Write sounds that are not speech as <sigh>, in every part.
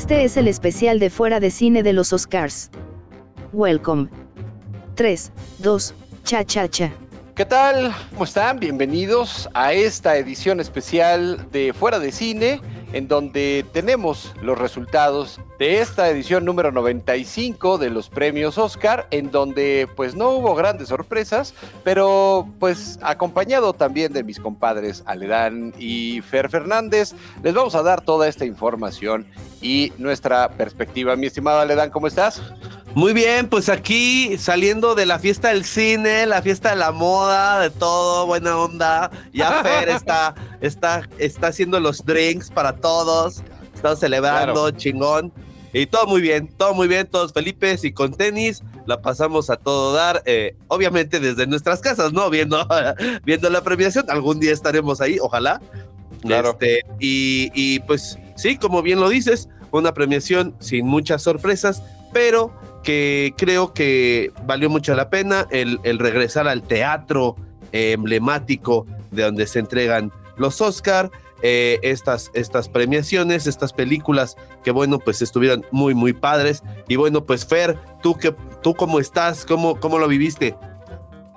Este es el especial de fuera de cine de los Oscars. Welcome. 3, 2, cha cha cha. ¿Qué tal? ¿Cómo están? Bienvenidos a esta edición especial de Fuera de Cine, en donde tenemos los resultados de esta edición número 95 de los premios Oscar, en donde pues no hubo grandes sorpresas, pero pues acompañado también de mis compadres Aledán y Fer Fernández, les vamos a dar toda esta información y nuestra perspectiva. Mi estimado Aledán, ¿cómo estás? Muy bien, pues aquí saliendo de la fiesta del cine, la fiesta de la moda, de todo, buena onda. Ya <laughs> Fer está, está, está haciendo los drinks para todos. Estamos celebrando, chingón. Y todo muy bien, todo muy bien, todos felices y con tenis. La pasamos a todo dar, eh, obviamente desde nuestras casas, ¿no? Viendo, <laughs> viendo la premiación. Algún día estaremos ahí, ojalá. Claro. Este, y, y pues sí, como bien lo dices, una premiación sin muchas sorpresas, pero que creo que valió mucho la pena el, regresar al teatro eh, emblemático de donde se entregan los Oscar, eh, estas, estas premiaciones, estas películas que bueno, pues estuvieron muy, muy padres. Y bueno, pues Fer, ¿tú, que, tú cómo estás? ¿Cómo, ¿Cómo lo viviste?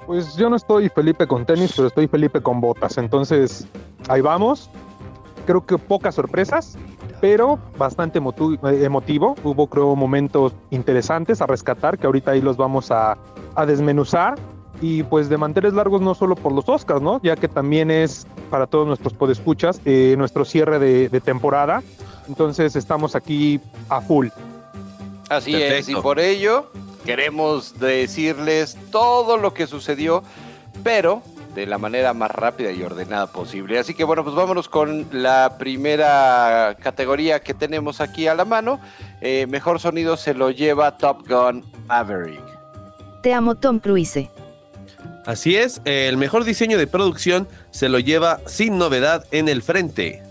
Pues yo no estoy Felipe con tenis, pero estoy Felipe con botas. Entonces, ahí vamos. Creo que pocas sorpresas, pero bastante emotivo. Hubo, creo, momentos interesantes a rescatar, que ahorita ahí los vamos a, a desmenuzar. Y pues de manteles largos no solo por los Oscars, ¿no? Ya que también es para todos nuestros podescuchas eh, nuestro cierre de, de, temporada. Entonces estamos aquí a full. Así Perfecto. es, y por ello queremos decirles todo lo que sucedió, pero de la manera más rápida y ordenada posible. Así que bueno, pues vámonos con la primera categoría que tenemos aquí a la mano. Eh, mejor sonido se lo lleva Top Gun Maverick. Te amo Tom Cruise. Así es, el mejor diseño de producción se lo lleva sin novedad en el frente.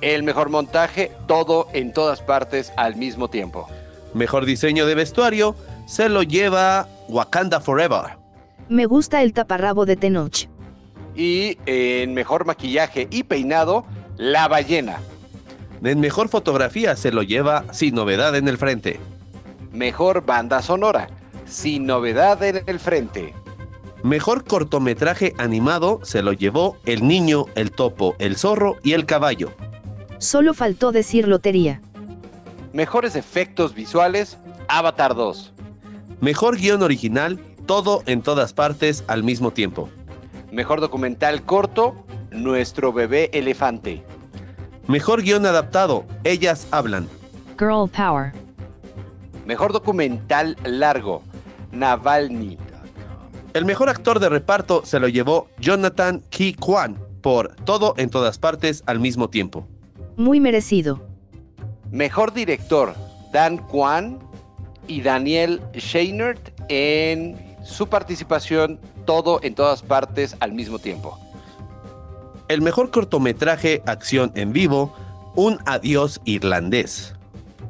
El mejor montaje, todo en todas partes al mismo tiempo. Mejor diseño de vestuario se lo lleva Wakanda Forever. Me gusta el taparrabo de Tenoch. Y en mejor maquillaje y peinado, La Ballena. En mejor fotografía se lo lleva Sin Novedad en el Frente. Mejor banda sonora, Sin Novedad en el Frente. Mejor cortometraje animado se lo llevó El Niño, el Topo, el Zorro y el Caballo. Solo faltó decir lotería. Mejores efectos visuales, Avatar 2. Mejor guion original, todo en todas partes al mismo tiempo. Mejor documental corto, Nuestro bebé elefante. Mejor guion adaptado, Ellas hablan. Girl Power. Mejor documental largo, Navalny. El mejor actor de reparto se lo llevó Jonathan Ki Kwan por Todo en todas partes al mismo tiempo. Muy merecido. Mejor director, Dan Kwan y Daniel Scheinert en su participación todo en todas partes al mismo tiempo. El mejor cortometraje acción en vivo, Un adiós irlandés.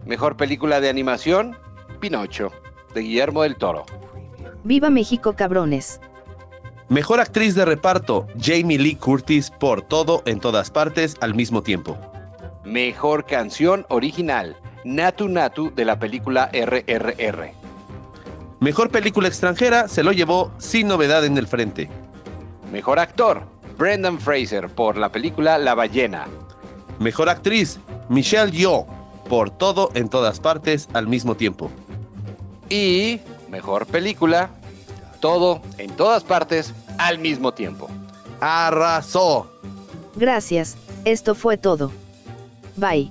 Mejor película de animación, Pinocho, de Guillermo del Toro. Viva México, cabrones. Mejor actriz de reparto, Jamie Lee Curtis por Todo en todas partes al mismo tiempo. Mejor canción original, Natu Natu de la película RRR. Mejor película extranjera se lo llevó Sin Novedad en el Frente. Mejor actor, Brendan Fraser por la película La Ballena. Mejor actriz, Michelle Yeoh por Todo en todas partes al mismo tiempo. Y mejor película, Todo en todas partes al mismo tiempo. Arrasó. Gracias, esto fue todo. Bye.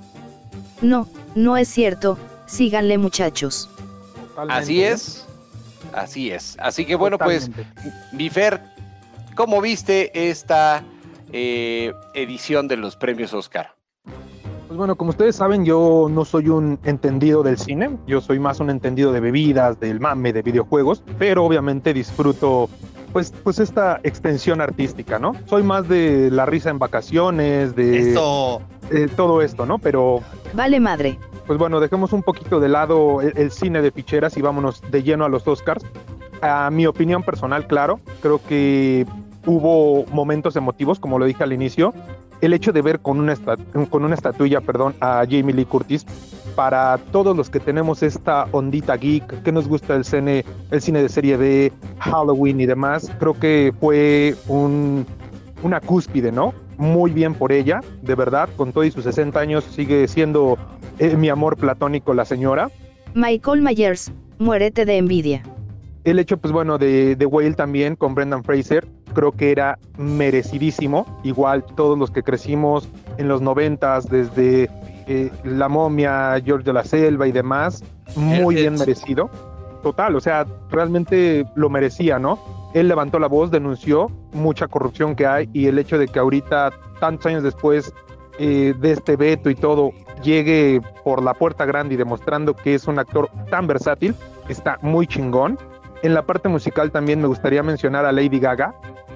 No, no es cierto, síganle muchachos. Totalmente. Así es, así es. Así que bueno, Totalmente. pues, Bifer, ¿cómo viste esta eh, edición de los premios Oscar? Pues bueno, como ustedes saben, yo no soy un entendido del cine, yo soy más un entendido de bebidas, del mame, de videojuegos, pero obviamente disfruto pues, pues esta extensión artística, ¿no? Soy más de la risa en vacaciones, de... Eso. Eh, todo esto, ¿no? Pero... Vale madre. Pues bueno, dejemos un poquito de lado el, el cine de ficheras y vámonos de lleno a los Oscars. A mi opinión personal, claro, creo que hubo momentos emotivos, como lo dije al inicio. El hecho de ver con una, con una estatuilla, perdón, a Jamie Lee Curtis para todos los que tenemos esta ondita geek, que nos gusta el cine, el cine de serie B, Halloween y demás, creo que fue un, una cúspide, ¿no? Muy bien por ella, de verdad, con todos sus 60 años sigue siendo eh, mi amor platónico la señora. Michael Myers, muérete de envidia. El hecho, pues bueno, de, de Whale también con Brendan Fraser, creo que era merecidísimo. Igual todos los que crecimos en los noventas, desde eh, La momia, George de la Selva y demás, muy bien merecido. Total, o sea, realmente lo merecía, ¿no? Él levantó la voz, denunció mucha corrupción que hay y el hecho de que ahorita, tantos años después eh, de este veto y todo, llegue por la puerta grande y demostrando que es un actor tan versátil, está muy chingón. En la parte musical también me gustaría mencionar a Lady Gaga.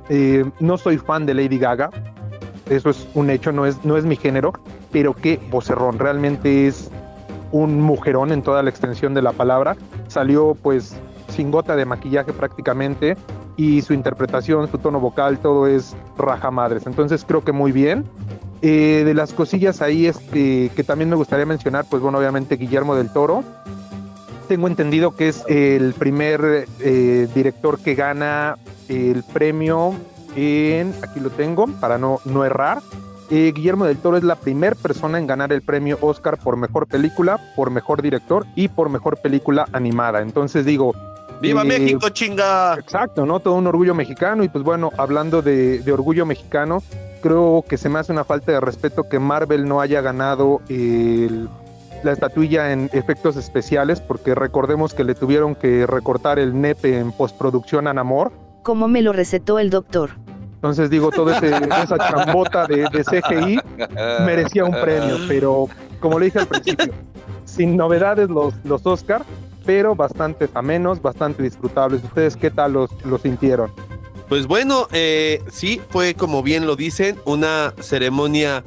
Eh, no soy fan de Lady Gaga, eso es un hecho, no es, no es mi género, pero qué vocerrón, realmente es un mujerón en toda la extensión de la palabra. Salió pues sin gota de maquillaje prácticamente y su interpretación, su tono vocal, todo es raja madres. Entonces creo que muy bien. Eh, de las cosillas ahí este, que también me gustaría mencionar, pues bueno, obviamente Guillermo del Toro. Tengo entendido que es el primer eh, director que gana el premio en, aquí lo tengo, para no, no errar. Eh, Guillermo del Toro es la primera persona en ganar el premio Oscar por mejor película, por mejor director y por mejor película animada. Entonces digo. ¡Viva eh, México, chinga! Exacto, ¿no? Todo un orgullo mexicano. Y pues bueno, hablando de, de, orgullo mexicano, creo que se me hace una falta de respeto que Marvel no haya ganado el, la estatuilla en efectos especiales, porque recordemos que le tuvieron que recortar el nepe en postproducción a Namor. Como me lo recetó el doctor. Entonces digo, toda esa chambota de, de, CGI merecía un premio, pero como le dije al principio, sin novedades los, los Oscar, pero bastante amenos, bastante disfrutables. ¿Ustedes qué tal los, los sintieron? Pues bueno, eh, sí, fue como bien lo dicen, una ceremonia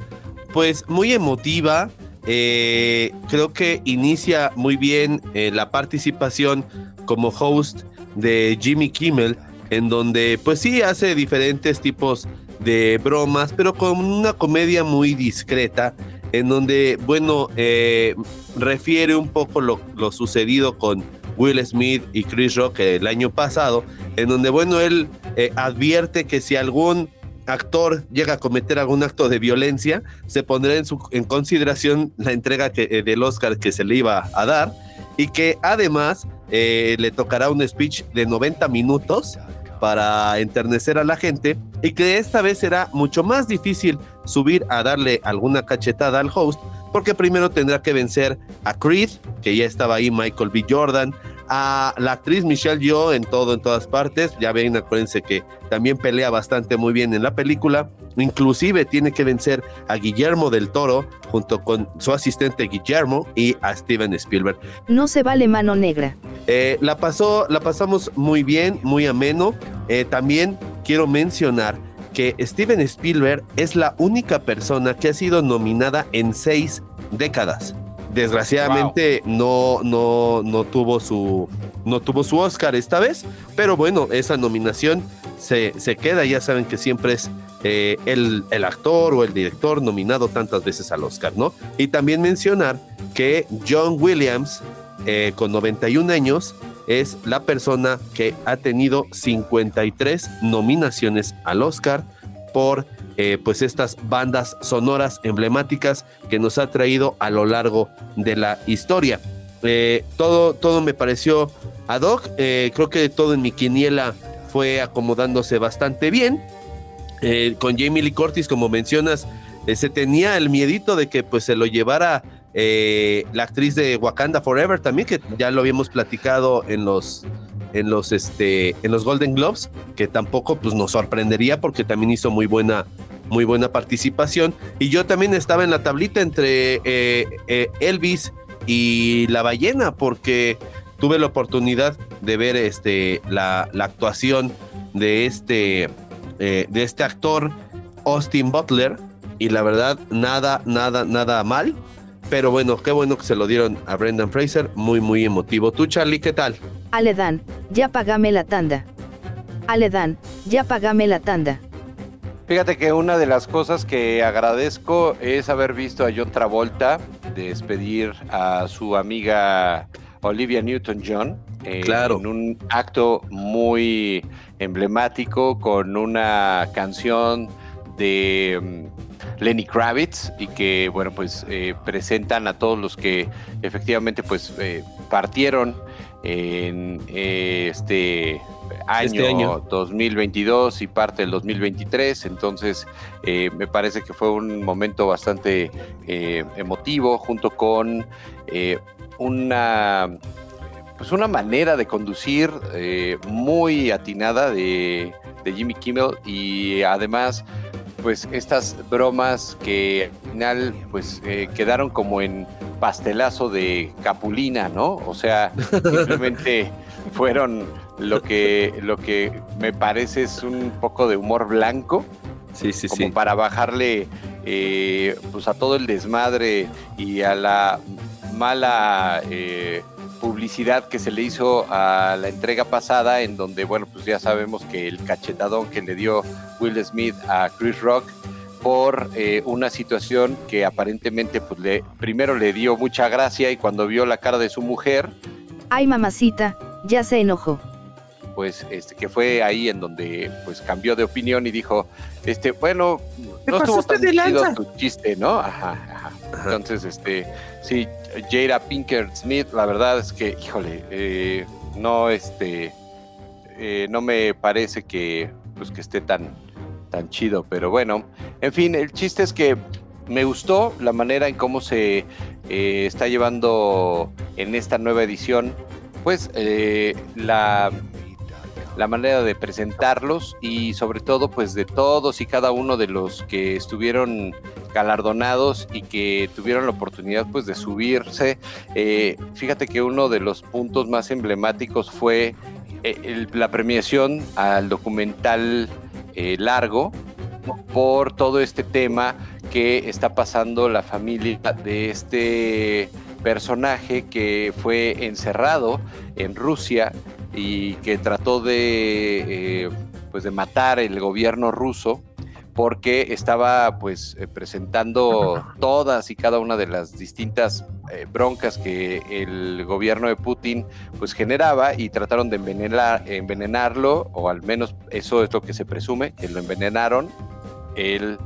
pues muy emotiva. Eh, creo que inicia muy bien eh, la participación como host de Jimmy Kimmel en donde pues sí hace diferentes tipos de bromas, pero con una comedia muy discreta, en donde, bueno, eh, refiere un poco lo, lo, sucedido con Will Smith y Chris Rock el año pasado, en donde, bueno, él eh, advierte que si algún actor llega a cometer algún acto de violencia, se pondrá en, su, en consideración la entrega que, eh, del Oscar que se le iba a dar y que además eh, le tocará un speech de 90 minutos para enternecer a la gente y que esta vez será mucho más difícil subir a darle alguna cachetada al host porque primero tendrá que vencer a Creed, que ya estaba ahí Michael B. Jordan, a la actriz Michelle Yeoh en todo, en todas partes. Ya ven, acuérdense que también pelea bastante muy bien en la película. Inclusive tiene que vencer a Guillermo del Toro junto con su asistente Guillermo y a Steven Spielberg. No se vale mano negra. Eh, la pasó, la pasamos muy bien, muy ameno. Eh, también quiero mencionar que Steven Spielberg es la única persona que ha sido nominada en seis décadas. Desgraciadamente wow. no, no, no, tuvo su, no tuvo su Oscar esta vez, pero bueno, esa nominación se, se queda. Ya saben que siempre es eh, el, el, actor o el director nominado tantas veces al Oscar, ¿no? Y también mencionar que John Williams, eh, con 91 años, es la persona que ha tenido 53 nominaciones al Oscar por eh, pues estas bandas sonoras emblemáticas que nos ha traído a lo largo de la historia. Eh, todo, todo me pareció ad hoc, eh, creo que todo en mi quiniela fue acomodándose bastante bien. Con Jamie Lee Curtis, como mencionas, se tenía el miedito de que pues se lo llevara la actriz de Wakanda Forever también, que ya lo habíamos platicado en los en los este en los Golden Globes que tampoco pues nos sorprendería porque también hizo muy buena muy buena participación y yo también estaba en la tablita entre eh, eh, Elvis y la ballena porque tuve la oportunidad de ver este la, la actuación de este eh, de este actor Austin Butler y la verdad nada nada nada mal pero bueno, qué bueno que se lo dieron a Brendan Fraser, muy, muy emotivo. ¿Tú, Charlie, qué tal? Aledan, ya pagame la tanda. Aledan, ya pagame la tanda. Fíjate que una de las cosas que agradezco es haber visto a John Travolta despedir a su amiga Olivia Newton-John eh, Claro. en un acto muy emblemático con una canción de mm, Lenny Kravitz y que bueno pues eh, presentan a todos los que efectivamente pues eh, partieron en este año, Este año. 2022 y parte del 2023 entonces eh, me parece que fue un momento bastante eh, emotivo junto con eh, una pues una manera de conducir muy atinada de, de Jimmy Kimmel y además pues estas bromas que al final pues eh, quedaron como en pastelazo de capulina, ¿no? O sea, simplemente <laughs> <laughs> fueron lo que lo que me parece es un poco de humor blanco Sí, sí, como sí. para bajarle eh, pues a todo el desmadre y a la mala eh, publicidad que se le hizo a la entrega pasada en donde bueno pues ya sabemos que el cachetadón que le dio Will Smith a Chris Rock por eh, una situación que aparentemente pues le primero le dio mucha gracia y cuando vio la cara de su mujer Ay mamacita, ya se enojó. pues este que fue ahí en donde pues cambió de opinión y dijo este bueno Te no estuvo tan de chido lanza. tu chiste no ajá, ajá. entonces este sí Jada Pinkett Smith la verdad es que híjole eh, no este eh, no me parece que pues que esté tan tan chido pero bueno en fin el chiste es que me gustó la manera en cómo se eh, está llevando en esta nueva edición pues eh, la la manera de presentarlos y sobre todo pues de todos y cada uno de los que estuvieron galardonados y que tuvieron la oportunidad pues de subirse. Eh, fíjate que uno de los puntos más emblemáticos fue eh, la premiación al documental eh, largo por todo este tema que está pasando la familia de este personaje que fue encerrado en Rusia y que trató de eh, pues de matar el gobierno ruso porque estaba pues eh, presentando todas y cada una de las distintas eh, broncas que el gobierno de Putin pues generaba y trataron de envenenar, envenenarlo o al menos eso es lo que se presume que lo envenenaron él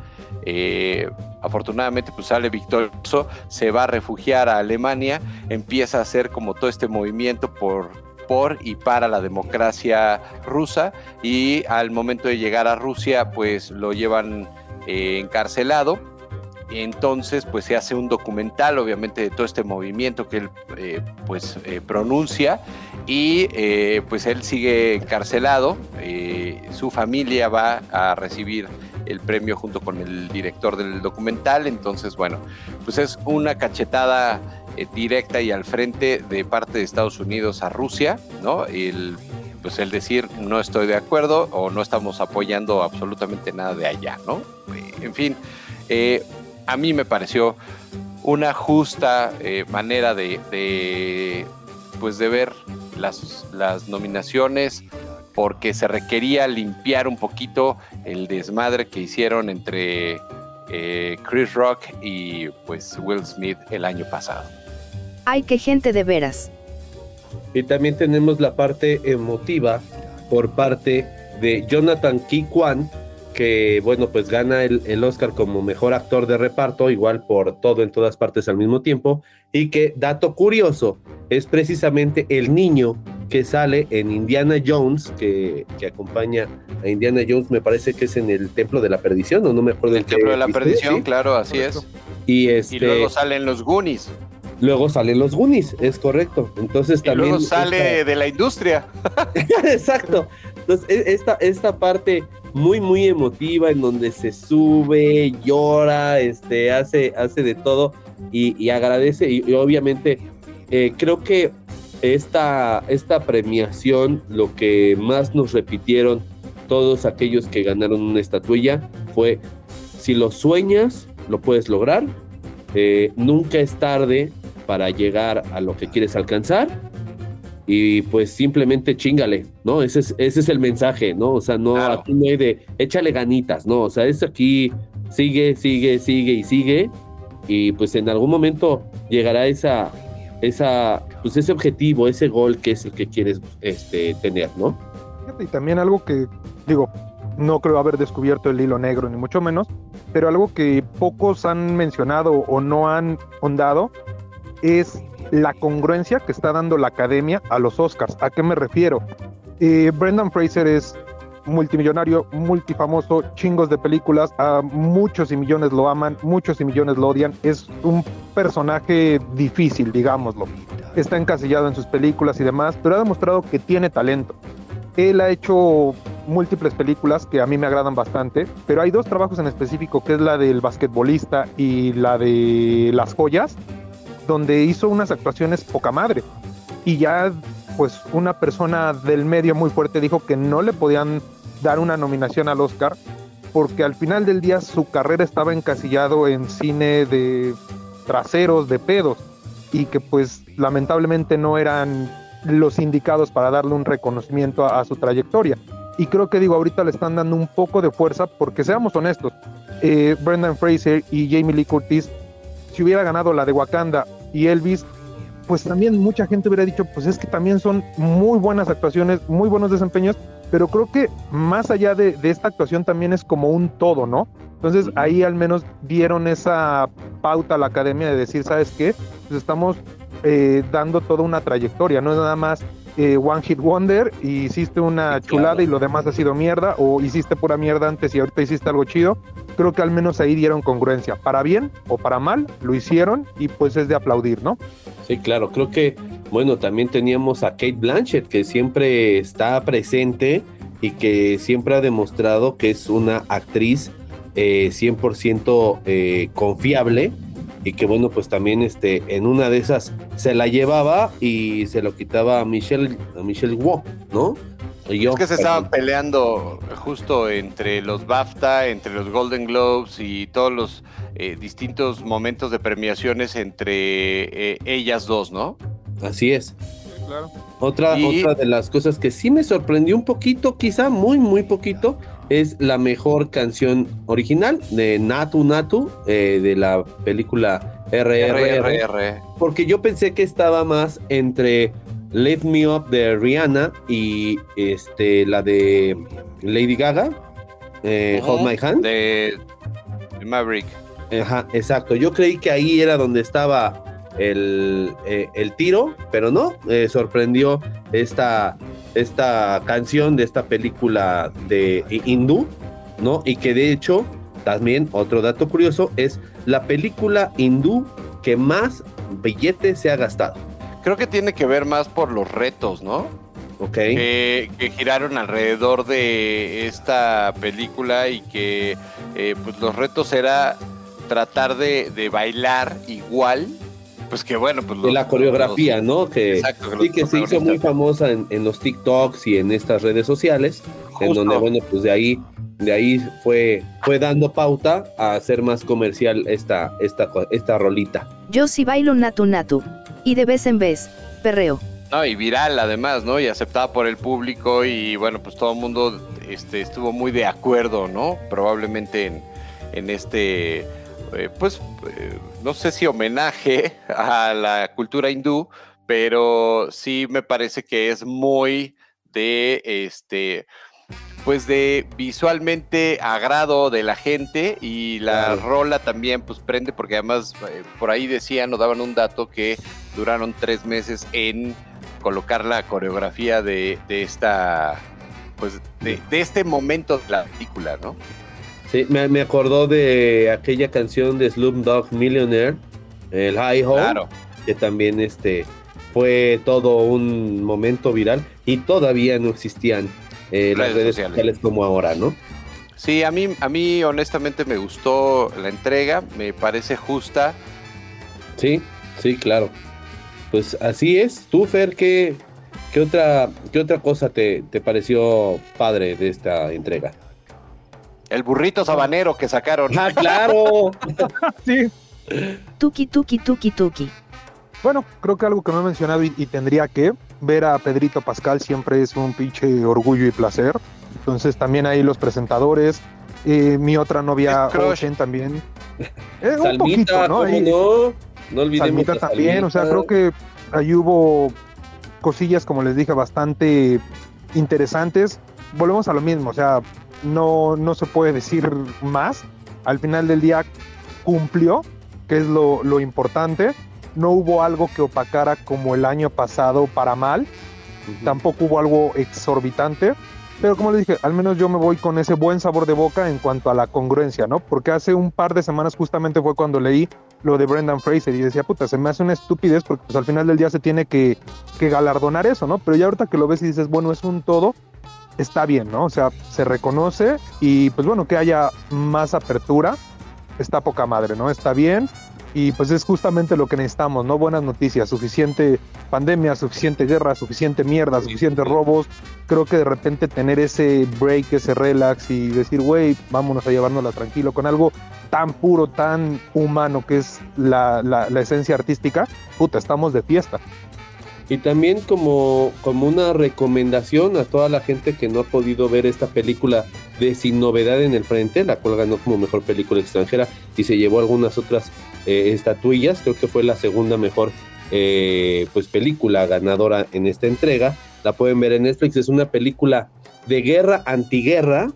eh, afortunadamente pues sale victorioso se va a refugiar a Alemania empieza a hacer como todo este movimiento por por y para la democracia rusa y al momento de llegar a Rusia pues lo llevan eh, encarcelado. Entonces pues se hace un documental obviamente de todo este movimiento que él eh, pues pronuncia y pues él sigue encarcelado su familia va a recibir el premio junto con el director del documental entonces bueno pues es una cachetada eh, directa y al frente de parte de Estados Unidos a Rusia, ¿no? El, pues el decir no estoy de acuerdo o no estamos apoyando absolutamente nada de allá, ¿no? Eh, En fin, eh, a mí me pareció una justa manera de, pues de ver las nominaciones porque se requería limpiar un poquito el desmadre que hicieron entre eh, Chris Rock y pues Will Smith el año pasado. Ay, qué gente de veras. Y también tenemos la parte emotiva por parte de Jonathan Ki Kwan, que bueno, pues gana el, el Oscar como mejor actor de reparto, igual por todo en todas partes al mismo tiempo, y que, dato curioso, es precisamente el niño que sale en Indiana Jones, que, que acompaña a Indiana Jones, me parece que es en el Templo de la Perdición, o no me acuerdo El qué Templo de la Perdición, ¿sí? claro, así Correcto. es. Y, este, Y luego salen los Goonies. luego salen los Goonies, es correcto. Entonces Y también... luego sale esta- de la industria. <laughs> Exacto. Entonces, e- esta, esta parte muy, muy emotiva en donde se sube, llora, este, hace, hace de todo y, y agradece. Y, y obviamente, eh, creo que esta, esta premiación, lo que más nos repitieron todos aquellos que ganaron una estatuilla fue, si lo sueñas, lo puedes lograr. Eh, nunca es tarde para llegar a lo que quieres alcanzar. y pues simplemente chingale, ¿no? Ese es, ese es el mensaje, ¿no? O sea, no, Claro. aquí no hay de échale ganitas, ¿no? O sea, es aquí sigue, sigue, sigue y sigue y pues en algún momento llegará esa, esa, pues ese objetivo, ese gol que es el que quieres este, tener, ¿no? Y también algo que, digo, no creo haber descubierto el hilo negro, ni mucho menos, pero algo que pocos han mencionado o no han hondado es la congruencia que está dando la academia a los Oscars. ¿A qué me refiero? Eh, Brendan Fraser es multimillonario, multifamoso, chingos de películas, a muchos y millones lo aman, muchos y millones lo odian, es un personaje difícil, digámoslo. Está encasillado en sus películas y demás, pero ha demostrado que tiene talento. Él ha hecho múltiples películas que a mí me agradan bastante, pero hay dos trabajos en específico, que es la del basquetbolista y la de las joyas, donde hizo unas actuaciones poca madre. Y ya, pues, una persona del medio muy fuerte dijo que no le podían dar una nominación al Oscar, porque al final del día su carrera estaba encasillado en cine de traseros, de pedos, y que pues lamentablemente no eran los indicados para darle un reconocimiento a, su trayectoria. Y creo que digo, ahorita le están dando un poco de fuerza, porque seamos honestos, eh, Brendan Fraser y Jamie Lee Curtis, si hubiera ganado la de Wakanda y Elvis, pues también mucha gente hubiera dicho, pues es que también son muy buenas actuaciones, muy buenos desempeños, pero creo que más allá de, de esta actuación también es como un todo, ¿no? Entonces ahí al menos dieron esa pauta a la academia de decir, ¿sabes qué? Pues estamos eh, dando toda una trayectoria, no es nada más eh, One Hit Wonder y hiciste una chulada y lo demás ha sido mierda, o hiciste pura mierda antes y ahorita hiciste algo chido. Creo que al menos ahí dieron congruencia, para bien o para mal, lo hicieron y pues es de aplaudir, ¿no? Sí, claro, creo que, bueno, también teníamos a Kate Blanchett, que siempre está presente y que siempre ha demostrado que es una actriz eh, 100% eh, confiable y que, bueno, pues también este, en una de esas se la llevaba y se lo quitaba a Michelle, a Michelle Wu, ¿no? Y yo, Es que se estaban peleando justo entre los BAFTA, entre los Golden Globes y todos los eh, distintos momentos de premiaciones entre eh, ellas dos, ¿no? Así es. Claro. Otra, Y- otra de las cosas que sí me sorprendió un poquito, quizá muy, muy poquito, es la mejor canción original de Natu Natu, eh, de la película RRR, RRR. porque yo pensé que estaba más entre Lift Me Up de Rihanna y este, la de Lady Gaga, eh, Hold My Hand. De, de Maverick. Ajá, exacto. Yo creí que ahí era donde estaba el, eh, el tiro, pero no, eh, sorprendió esta, esta canción de esta película de hi- hindú, ¿no? Y que de hecho, también otro dato curioso, es la película hindú que más billetes se ha gastado, Creo que tiene que ver más por los retos, ¿no? ¿ok? que, que giraron alrededor de esta película y que eh, pues los retos era tratar de, de bailar igual, pues que bueno, pues De los- la coreografía, ¿no? Que, Exacto, que sí, que se hizo muy famosa en, en los TikToks y en estas redes sociales. en Justo. donde bueno pues de ahí de ahí fue fue dando pauta a hacer más comercial esta esta esta rolita Yo sí bailo natu natu. Y de vez en vez, perreo. No, y viral además, ¿no? Y aceptada por el público y bueno, pues todo el mundo este, estuvo muy de acuerdo, ¿no? Probablemente en, en este, eh, pues, eh, no sé si homenaje a la cultura hindú, pero sí me parece que es muy de, este, pues de visualmente agrado de la gente y la rola también pues prende porque además eh, por ahí decían o daban un dato que duraron tres meses en colocar la coreografía de, de esta pues de, de este momento de la película, ¿no? Sí me, me acordó de aquella canción de Slumdog Millionaire el High Hole Claro. que también este fue todo un momento viral y todavía no existían eh, las Redes redes sociales. sociales como ahora no Sí, a mí, a mí honestamente me gustó la entrega, me parece justa. Sí, sí, claro. Pues así es. Tú, Fer, ¿qué, qué otra, qué otra cosa te, te pareció padre de esta entrega? El burrito sabanero que sacaron. ¡Ah, claro! <laughs> Sí, Tuki tuki tuki tuki. Bueno, creo que algo que no he mencionado y, y tendría que, ver a Pedrito Pascal siempre es un pinche orgullo y placer. Entonces también ahí los presentadores, eh, mi otra novia. Ocean también. Eh, un Salmita, poquito, ¿no? ¿cómo Ahí- no? No olvidemos Salmita también, o sea, creo que ahí hubo cosillas, como les dije, bastante interesantes. Volvemos a lo mismo, o sea, no, no se puede decir más. Al final del día cumplió, que es lo, lo importante. No hubo algo que opacara como el año pasado para mal tampoco hubo algo exorbitante, pero como les dije, al menos yo me voy con ese buen sabor de boca en cuanto a la congruencia, ¿no? Porque hace un par de semanas justamente fue cuando leí lo de Brendan Fraser y decía, puta, se me hace una estupidez porque pues al final del día se tiene que, que galardonar eso, ¿no? Pero ya ahorita que lo ves y dices, bueno, es un todo, está bien, ¿no? O sea, se reconoce y pues bueno, que haya más apertura, está poca madre, ¿no? Está bien. Y pues es justamente lo que necesitamos, ¿no? Buenas noticias, suficiente pandemia, suficiente guerra, suficiente mierda, suficientes robos. Creo que de repente tener ese break, ese relax y decir, güey, vámonos a llevárnosla tranquilo con algo tan puro, tan humano que es la, la, la esencia artística, puta, estamos de fiesta. Y también como, como una recomendación a toda la gente que no ha podido ver esta película de Sin Novedad en el Frente, la cual ganó como mejor película extranjera y se llevó algunas otras eh, estatuillas, creo que fue la segunda mejor eh, pues película ganadora en esta entrega, la pueden ver en Netflix, es una película de guerra, antiguerra,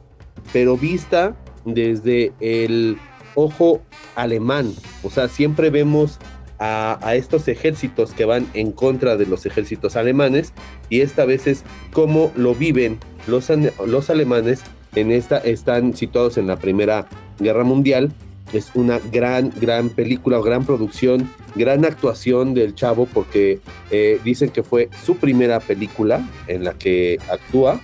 pero vista desde el ojo alemán, o sea, siempre vemos a, estos ejércitos que van en contra de los ejércitos alemanes y esta vez es cómo lo viven los, los alemanes en esta están situados en la primera guerra mundial. Es una gran gran película gran producción gran actuación del chavo porque eh, dicen que fue su primera película en la que actúa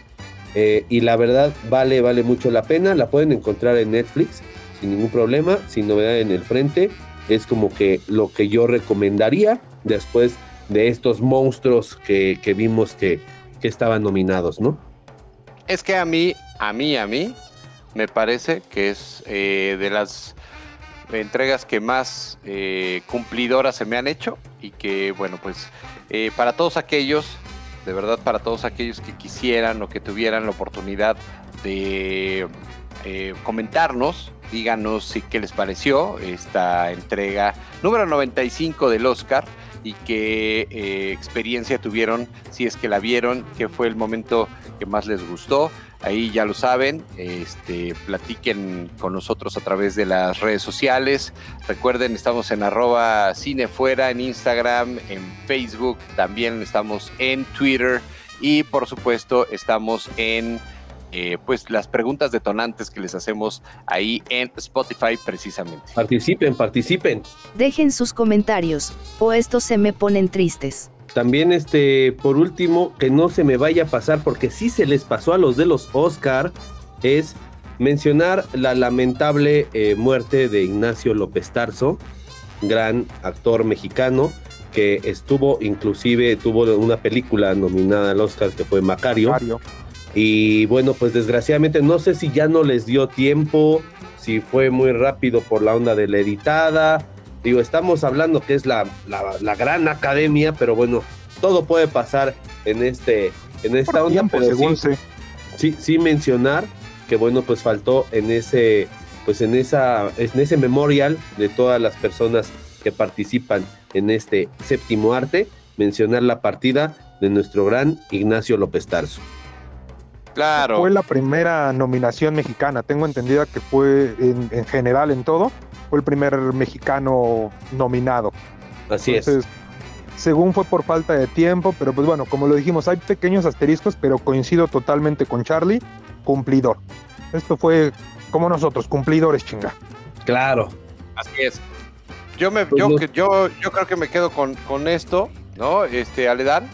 eh, y la verdad vale vale mucho la pena. La pueden encontrar en Netflix sin ningún problema sin novedad en el frente es como que lo que yo recomendaría después de estos monstruos que, que vimos que, que, estaban nominados, ¿no? Es que a mí, a mí, a mí, me parece que es eh, de las entregas que más eh, cumplidoras se me han hecho y que, bueno, pues eh, para todos aquellos, de verdad, para todos aquellos que quisieran o que tuvieran la oportunidad de comentarnos, díganos qué les pareció esta entrega número 95 del Oscar y qué eh, experiencia tuvieron, si es que la vieron, qué fue el momento que más les gustó. Ahí ya lo saben, este, platiquen con nosotros a través de las redes sociales. Recuerden, estamos en arroba cinefuera en Instagram, en Facebook, también estamos en Twitter y por supuesto estamos en eh, pues las preguntas detonantes que les hacemos ahí en Spotify precisamente. Participen, participen. Dejen sus comentarios, o estos se me ponen tristes. También este, por último, que no se me vaya a pasar, porque sí se les pasó a los de los Oscar, es mencionar la lamentable eh, muerte de Ignacio López Tarso, gran actor mexicano, que estuvo, inclusive tuvo una película nominada al Oscar que fue Macario. Mario. Y bueno, pues desgraciadamente no sé si ya no les dio tiempo, si fue muy rápido por la onda de la editada. Digo, estamos hablando que es la, la, la gran academia, pero bueno, todo puede pasar en este en esta Por onda. tiempo, pero según sí, sí, sí mencionar que bueno, pues faltó en ese, pues en esa, en ese memorial de todas las personas que participan en este séptimo arte, mencionar la partida de nuestro gran Ignacio López Tarso. Claro. Fue la primera nominación mexicana. Tengo entendida que fue en, en general en todo. Fue el primer mexicano nominado. Así Entonces, según fue por falta de tiempo, pero pues bueno, como lo dijimos, hay pequeños asteriscos, pero coincido totalmente con Charlie, cumplidor. Esto fue como nosotros, cumplidores, chinga. es, claro. Así es. Yo me, Pues yo, yo, yo creo que me quedo con, con esto, ¿no? Este, Aledán.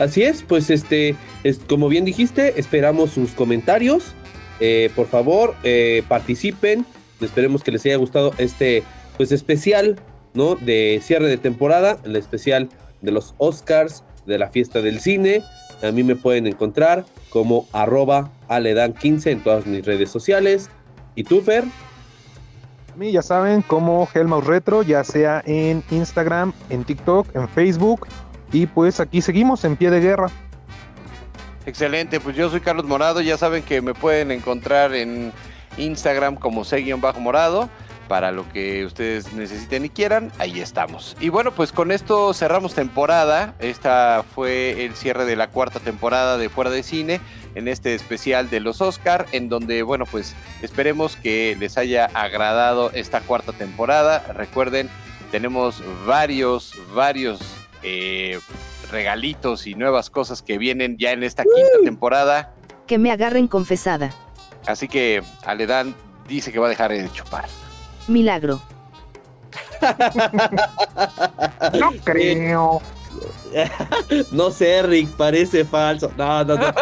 Así es, pues este, es, como bien dijiste, esperamos sus comentarios. Eh, por favor, eh, participen. Esperemos que les haya gustado este, pues especial, ¿no? De cierre de temporada, el especial de los Oscars, de la fiesta del cine. A mí me pueden encontrar como arroba aledan15 en todas mis redes sociales. ¿Y tú, Fer? A mí ya saben, como Helmaus Retro, ya sea en Instagram, en TikTok, en Facebook Y pues aquí seguimos en pie de guerra. Excelente, pues yo soy Carlos Morado, ya saben que me pueden encontrar en Instagram como bajo morado para lo que ustedes necesiten y quieran, ahí estamos. Y bueno, pues con esto cerramos temporada. Esta fue el cierre de la cuarta temporada de Fuera de Cine en este especial de los Oscar, en donde, bueno, pues esperemos que les haya agradado esta cuarta temporada. Recuerden, tenemos varios, varios eh, regalitos y nuevas cosas que vienen ya en esta quinta temporada. Que me agarren confesada. Así que Aledán dice que va a dejar de chupar. Milagro. no <laughs> creo. <laughs> no sé, Rick, parece falso. No, no, no.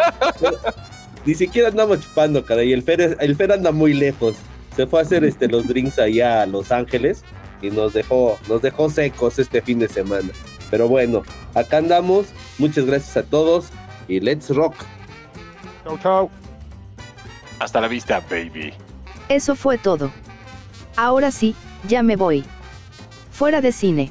<laughs> Ni siquiera andamos chupando, cara. Y el Fer, el Fer anda muy lejos. Se fue a hacer este, los drinks allá a Los Ángeles y nos dejó, nos dejó secos este fin de semana. Pero bueno, acá andamos. Muchas gracias a todos y let's rock. Chau, chau. Hasta la vista, baby. Eso fue todo. Ahora sí, ya me voy. Fuera de cine.